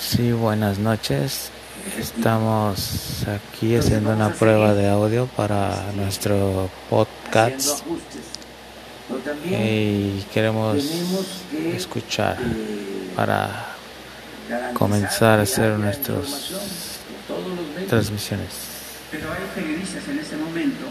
Sí, buenas noches. Estamos aquí haciendo una prueba de audio para nuestro podcast y queremos escuchar para comenzar a hacer nuestras transmisiones. Pero hay en este momento,